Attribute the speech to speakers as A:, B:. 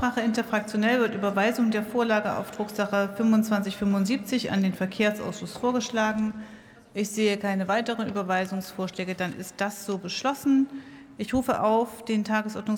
A: Aussprache. Interfraktionell wird Überweisung der Vorlage auf Drucksache 2575 an den Verkehrsausschuss vorgeschlagen. Ich sehe keine weiteren Überweisungsvorschläge. Dann ist das so beschlossen. Ich rufe auf den Tagesordnungspunkt